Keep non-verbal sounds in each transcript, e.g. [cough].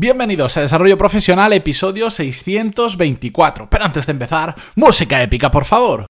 Bienvenidos a Desarrollo Profesional, episodio 624. Pero antes de empezar, música épica, por favor.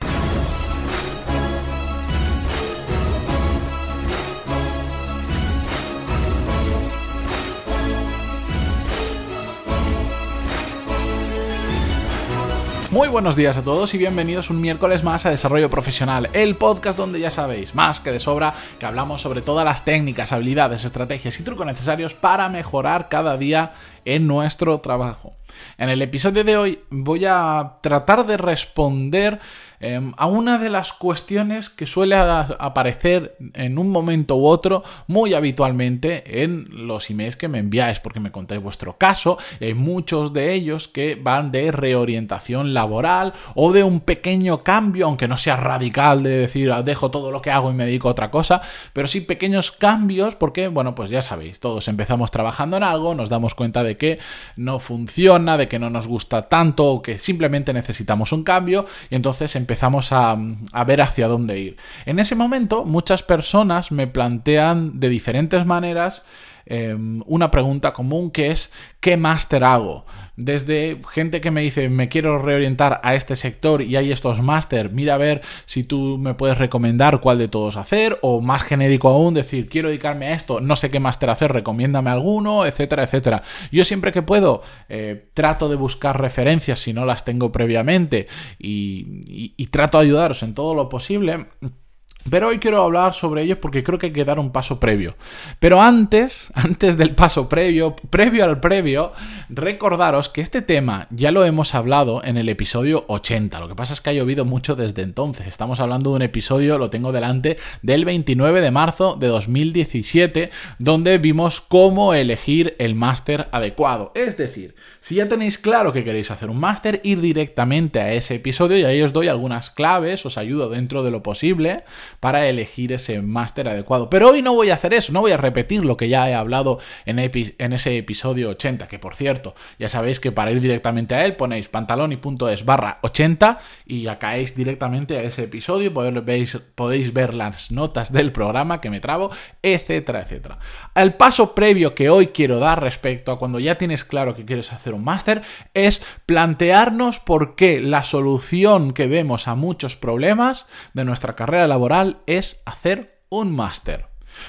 Muy buenos días a todos y bienvenidos un miércoles más a Desarrollo Profesional, el podcast donde ya sabéis, más que de sobra, que hablamos sobre todas las técnicas, habilidades, estrategias y trucos necesarios para mejorar cada día en nuestro trabajo. En el episodio de hoy voy a tratar de responder em, a una de las cuestiones que suele aparecer en un momento u otro muy habitualmente en los emails que me enviáis, porque me contáis vuestro caso. Hay muchos de ellos que van de reorientación laboral o de un pequeño cambio, aunque no sea radical de decir ah, dejo todo lo que hago y me dedico a otra cosa, pero sí pequeños cambios porque, bueno, pues ya sabéis, todos empezamos trabajando en algo, nos damos cuenta de que no funciona, de que no nos gusta tanto o que simplemente necesitamos un cambio y entonces empezamos a, ver hacia dónde ir. En ese momento muchas personas me plantean de diferentes maneras em, una pregunta común que es ¿qué máster hago? Desde gente que me dice me quiero reorientar a este sector y hay estos máster, mira a ver si tú me puedes recomendar cuál de todos hacer o más genérico aún decir quiero dedicarme a esto, no sé qué máster hacer, recomiéndame alguno, etcétera, etcétera. Yo siempre que puedo eh, trato de buscar referencias si no las tengo previamente y, y trato de ayudaros en todo lo posible. Pero hoy quiero hablar sobre ellos porque creo que hay que dar un paso previo. Pero antes, [laughs] antes del paso previo, previo al previo, recordaros que este tema ya lo hemos hablado en el episodio 80. Lo que pasa es que ha llovido mucho desde entonces. Estamos hablando de un episodio, lo tengo delante, del 29 de marzo de 2017, donde vimos cómo elegir el máster adecuado. Es decir, si ya tenéis claro que queréis hacer un máster, ir directamente a ese episodio y ahí os doy algunas claves, os ayudo dentro de lo posible para elegir ese máster adecuado. Pero hoy no voy a hacer eso, no voy a repetir lo que ya he hablado en, ese episodio 80, que por cierto, ya sabéis que para ir directamente a él ponéis pantaloni.es barra 80 y caéis directamente a ese episodio, podéis, podéis ver las notas del programa que me trabo, etcétera, etcétera. El paso previo que hoy quiero dar respecto a cuando ya tienes claro que quieres hacer un máster es plantearnos por qué la solución que vemos a muchos problemas de nuestra carrera laboral es hacer un máster.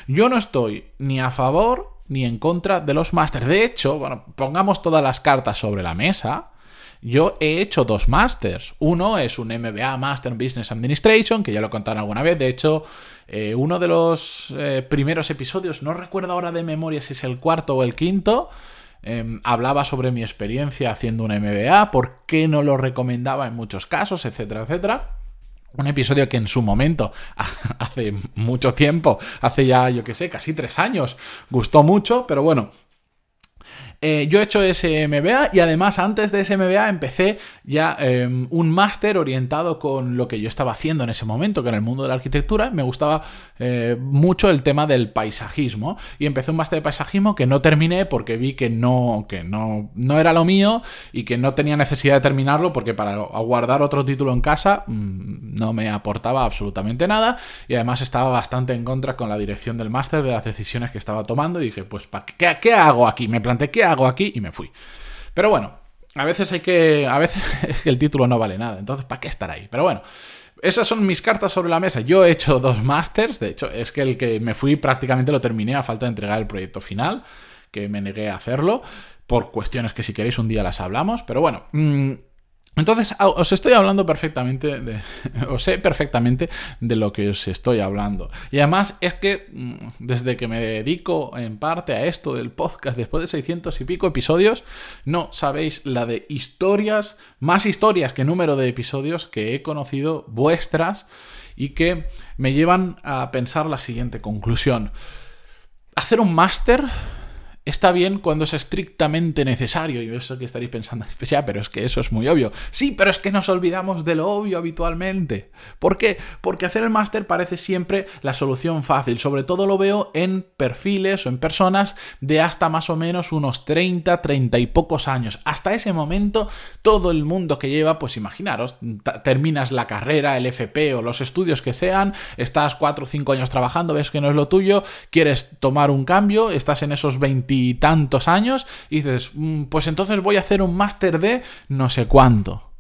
Yo no estoy ni a favor ni en contra de los másters. De hecho, bueno, pongamos todas las cartas sobre la mesa. Yo he hecho dos másters. Uno es un MBA Master Business Administration, que ya lo he contado alguna vez. De hecho, eh, uno de los eh, primeros episodios, no recuerdo ahora de memoria si es el cuarto o el quinto, em, hablaba sobre mi experiencia haciendo un MBA, por qué no lo recomendaba en muchos casos, etcétera, etcétera. Un episodio que en su momento, [laughs] hace mucho tiempo, hace ya, yo qué sé, casi tres años, gustó mucho, pero bueno, eh, yo he hecho ese MBA y además antes de ese MBA empecé ya em, un máster orientado con lo que yo estaba haciendo en ese momento, que en el mundo de la arquitectura me gustaba eh, mucho el tema del paisajismo y empecé un máster de paisajismo que no terminé porque vi que no, que no, no era lo mío y que no tenía necesidad de terminarlo porque para guardar otro título en casa mm, no me aportaba absolutamente nada y además estaba bastante en contra con la dirección del máster de las decisiones que estaba tomando y dije, pues, ¿qué, ¿qué hago aquí? Me planteé, ¿qué hago aquí? Y me fui. Pero bueno, a veces hay que. A veces [laughs] el título no vale nada. Entonces, ¿para qué estar ahí? Pero bueno. Esas son mis cartas sobre la mesa. Yo he hecho dos másters. De hecho, es que el que me fui prácticamente lo terminé a falta de entregar el proyecto final. Que me negué a hacerlo. Por cuestiones que si queréis un día las hablamos. Pero bueno. Mm, entonces, os estoy hablando perfectamente, [laughs] os sé perfectamente de lo que os estoy hablando. Y además es que mm, desde que me dedico en parte a esto del podcast, después de 600 y pico episodios, no sabéis la de historias, más historias que número de episodios que he conocido vuestras y que me llevan a pensar la siguiente conclusión. Hacer un máster está bien cuando es estrictamente necesario. Y eso que estaréis pensando, [laughs] ya, pero es que eso es muy obvio. Sí, pero es que nos olvidamos de lo obvio habitualmente. ¿Por qué? Porque hacer el máster parece siempre la solución fácil. Sobre todo lo veo en perfiles o en personas de hasta más o menos unos 30, 30 y pocos años. Hasta ese momento, todo el mundo que lleva, pues imaginaros, terminas la carrera, el FP o los estudios que sean, estás 4 o 5 años trabajando, ves que no es lo tuyo, quieres tomar un cambio, estás en esos 20 veintitantos años dices, mm, pues entonces voy a hacer un máster de no sé cuánto.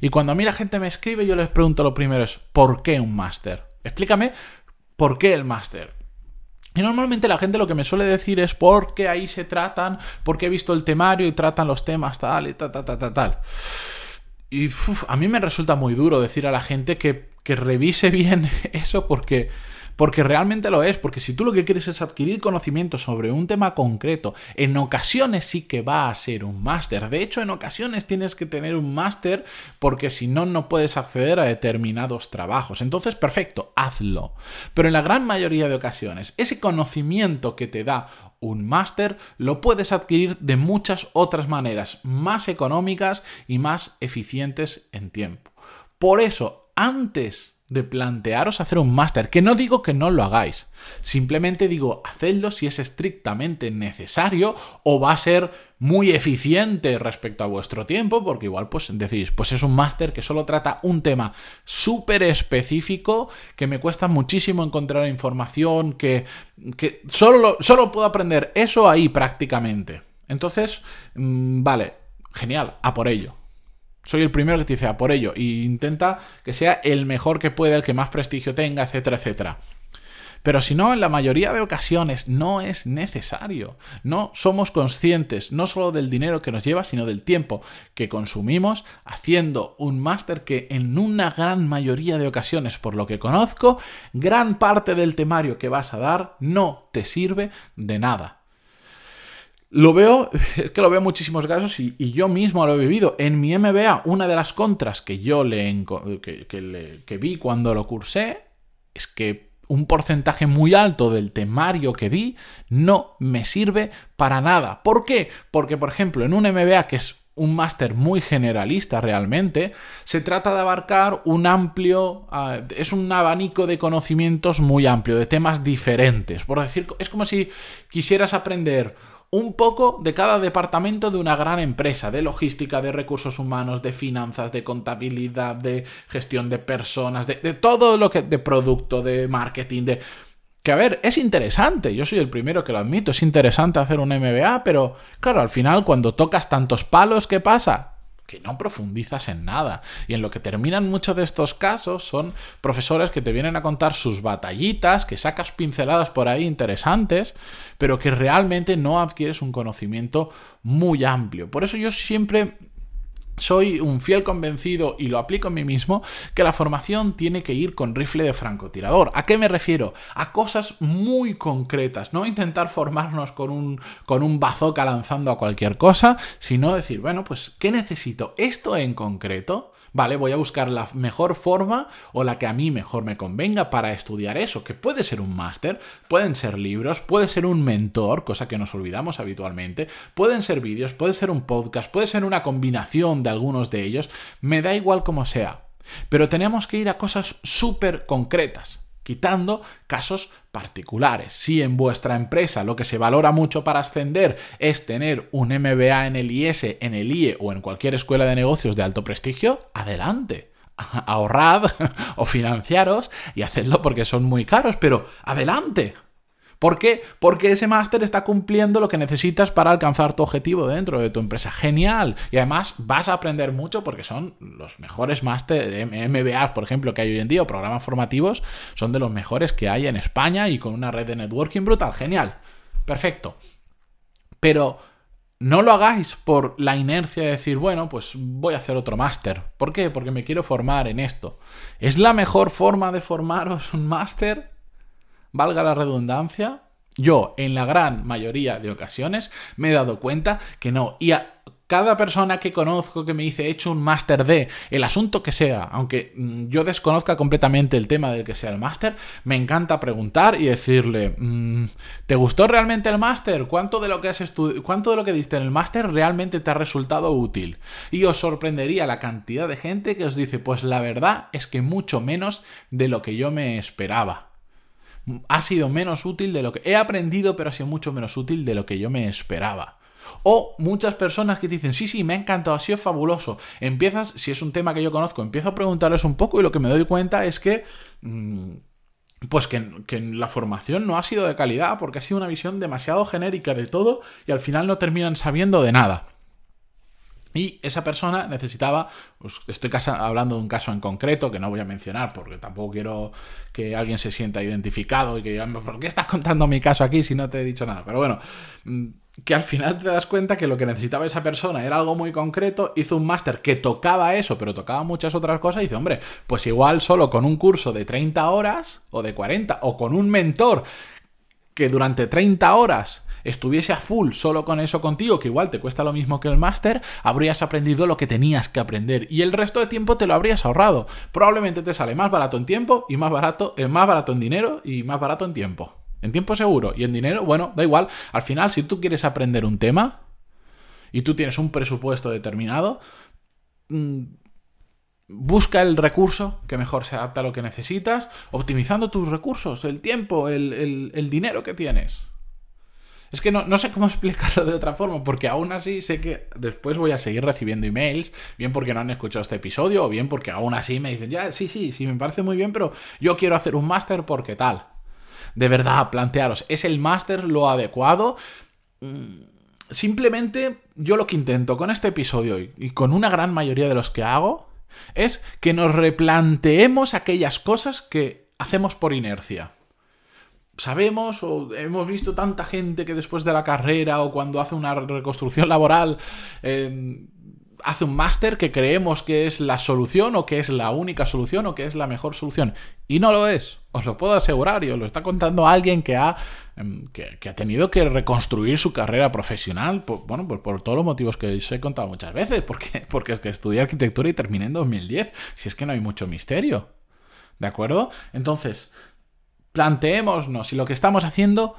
Y cuando a mí la gente me escribe, yo les pregunto lo primero es, ¿por qué un máster? Explícame, ¿por qué el máster? Y normalmente la gente lo que me suele decir es porque ahí se tratan, porque he visto el temario y tratan los temas tal y tal, tal, tal, tal. tal. Y a mí me resulta muy duro decir a la gente que, que revise [laughs] bien eso porque porque realmente lo es, porque si tú lo que quieres es adquirir conocimiento sobre un tema concreto, en ocasiones sí que va a ser un máster. De hecho, en ocasiones tienes que tener un máster porque si no, no puedes acceder a determinados trabajos. Entonces, perfecto, hazlo. Pero en la gran mayoría de ocasiones, ese conocimiento que te da un máster lo puedes adquirir de muchas otras maneras, más económicas y más eficientes en tiempo. Por eso, antes de plantearos hacer un máster, que no digo que no lo hagáis, simplemente digo, hacedlo si es estrictamente necesario o va a ser muy eficiente respecto a vuestro tiempo, porque igual pues decís, pues es un máster que solo trata un tema súper específico, que me cuesta muchísimo encontrar información, que, que solo, solo puedo aprender eso ahí prácticamente. Entonces, mm, vale, genial, a por ello. Soy el primero que te dice a por ello. Y intenta que sea el mejor que pueda, el que más prestigio tenga, etcétera, etcétera. Pero si no, en la mayoría de ocasiones no es necesario. No somos conscientes no solo del dinero que nos lleva, sino del tiempo que consumimos haciendo un máster que en una gran mayoría de ocasiones, por lo que conozco, gran parte del temario que vas a dar no te sirve de nada. Lo veo, [laughs] es que lo veo en muchísimos casos y, yo mismo lo he vivido. En mi MBA, una de las contras que yo le, que, vi cuando lo cursé es que un porcentaje muy alto del temario que di no me sirve para nada. ¿Por qué? Porque, por ejemplo, en un MBA que es un máster muy generalista realmente, se trata de abarcar un amplio, ah, es un abanico de conocimientos muy amplio, de temas diferentes. Por decir, es como si quisieras aprender un poco de cada departamento de una gran empresa, de logística, de recursos humanos, de finanzas, de contabilidad, de gestión de personas, de, todo lo que, de producto, de marketing, de... Que a ver, es interesante, yo soy el primero que lo admito, es interesante hacer un MBA, pero claro, al final cuando tocas tantos palos, ¿qué pasa? Que no profundizas en nada. Y en lo que terminan muchos de estos casos son profesores que te vienen a contar sus batallitas, que sacas pinceladas por ahí interesantes, pero que realmente no adquieres un conocimiento muy amplio. Por eso yo siempre soy un fiel convencido y lo aplico en mí mismo que la formación tiene que ir con rifle de francotirador. ¿A qué me refiero? A cosas muy concretas, no intentar formarnos con un, con un bazooka lanzando a cualquier cosa, sino decir, bueno, pues, ¿qué necesito? Esto en concreto Vale, voy a buscar la mejor forma o la que a mí mejor me convenga para estudiar eso, que puede ser un máster, pueden ser libros, puede ser un mentor, cosa que nos olvidamos habitualmente, pueden ser vídeos, puede ser un podcast, puede ser una combinación de algunos de ellos, me da igual como sea. Pero tenemos que ir a cosas súper concretas quitando casos particulares. Si en vuestra empresa lo que se valora mucho para ascender es tener un MBA en el IS, en el IE o en cualquier escuela de negocios de alto prestigio, adelante. [laughs] Ahorrad [laughs] o financiaros y hacedlo porque son muy caros, pero adelante, ¿Por qué? Porque ese máster está cumpliendo lo que necesitas para alcanzar tu objetivo dentro de tu empresa. Genial. Y además vas a aprender mucho porque son los mejores máster MBA, por ejemplo, que hay hoy en día, o programas formativos, son de los mejores que hay en España y con una red de networking brutal. Genial. Perfecto. Pero no lo hagáis por la inercia de decir, bueno, pues voy a hacer otro máster. ¿Por qué? Porque me quiero formar en esto. ¿Es la mejor forma de formaros un máster? Valga la redundancia, yo en la gran mayoría de ocasiones me he dado cuenta que no. Y a cada persona que conozco que me dice he hecho un máster de el asunto que sea, aunque mm, yo desconozca completamente el tema del que sea el máster, me encanta preguntar y decirle, mm, ¿te gustó realmente el máster? ¿Cuánto de lo que has cuánto de lo que diste en el máster realmente te ha resultado útil? Y os sorprendería la cantidad de gente que os dice, pues la verdad es que mucho menos de lo que yo me esperaba ha sido menos útil de lo que he aprendido, pero ha sido mucho menos útil de lo que yo me esperaba. O muchas personas que te dicen, sí, sí, me ha encantado, ha sido fabuloso. Empiezas, si es un tema que yo conozco, empiezo a preguntarles un poco y lo que me doy cuenta es que mm, pues que, que, la formación no ha sido de calidad porque ha sido una visión demasiado genérica de todo y al final no terminan sabiendo de nada. Y esa persona necesitaba, pues estoy hablando de un caso en concreto que no voy a mencionar porque tampoco quiero que alguien se sienta identificado y que digan, ¿por qué estás contando mi caso aquí si no te he dicho nada? Pero bueno, mm, que al final te das cuenta que lo que necesitaba esa persona era algo muy concreto, hizo un máster que tocaba eso, pero tocaba muchas otras cosas y dice, hombre, pues igual solo con un curso de 30 horas o de 40 o con un mentor que durante 30 horas estuviese a full solo con eso contigo, que igual te cuesta lo mismo que el máster, habrías aprendido lo que tenías que aprender y el resto de tiempo te lo habrías ahorrado. Probablemente te sale más barato en tiempo y más barato, eh, más barato en dinero y más barato en tiempo. En tiempo seguro y en dinero, bueno, da igual. Al final, si tú quieres aprender un tema y tú tienes un presupuesto determinado, mm, busca el recurso que mejor se adapta a lo que necesitas, optimizando tus recursos, el tiempo, el, el dinero que tienes. Es que no, sé cómo [laughs] explicarlo de otra forma, porque aún así sé que después voy a seguir recibiendo emails, bien porque no han escuchado este episodio, o bien porque aún así me dicen, ya, sí, sí, sí, me parece muy bien, pero yo quiero hacer un máster porque tal. De verdad, plantearos, ¿es el máster lo adecuado? Mm, simplemente yo lo que intento con este episodio y con una gran mayoría de los que hago es que nos replanteemos aquellas cosas que hacemos por inercia sabemos o hemos visto tanta gente que después de la carrera o cuando hace una reconstrucción laboral em, hace un máster que creemos que es la solución o que es la única solución o que es la mejor solución. Y no lo es, os lo puedo asegurar y os lo está contando alguien que ha, em, que, ha tenido que reconstruir su carrera profesional, por, bueno, por, por, todos los motivos que os he contado muchas veces, porque, porque es que estudié arquitectura y terminé en 2010, si es que no hay mucho misterio. ¿De acuerdo? Entonces, planteémonos si lo que estamos haciendo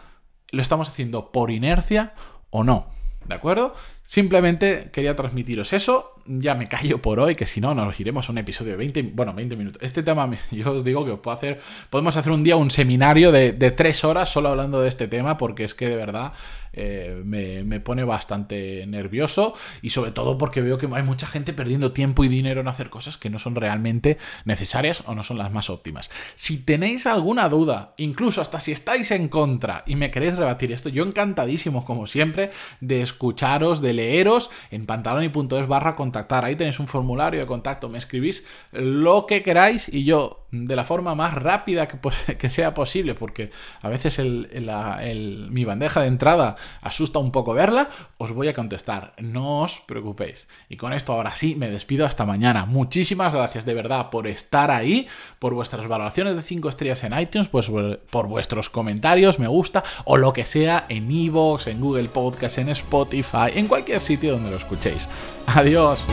lo estamos haciendo por inercia o no. ¿De acuerdo? Simplemente quería transmitiros eso. Ya me callo por hoy, que si no, nos iremos a un episodio de 20, bueno, 20 minutos. Este tema, [laughs] yo os digo que puedo hacer, podemos hacer un día un seminario de, de tres horas solo hablando de este tema, porque es que de verdad eh, me, pone bastante nervioso y sobre todo porque veo que hay mucha gente perdiendo tiempo y dinero en hacer cosas que no son realmente necesarias o no son las más óptimas. Si tenéis alguna duda, incluso hasta si estáis en contra y me queréis rebatir esto, yo encantadísimo como siempre de escucharos, de leeros en pantaloni.es barra contactar. Ahí tenéis un formulario de contacto, me escribís lo que queráis y yo de la forma más rápida que [laughs] sea posible, porque a veces mi bandeja de entrada asusta un poco verla, os voy a contestar, no os preocupéis. Y con esto ahora sí, me despido hasta mañana. Muchísimas gracias de verdad por estar ahí, por vuestras valoraciones de 5 estrellas en iTunes, pues por vuestros comentarios, me gusta, o lo que sea en Evox, en Google Podcast, en Spotify, en cualquier sitio donde lo escuchéis. Adiós.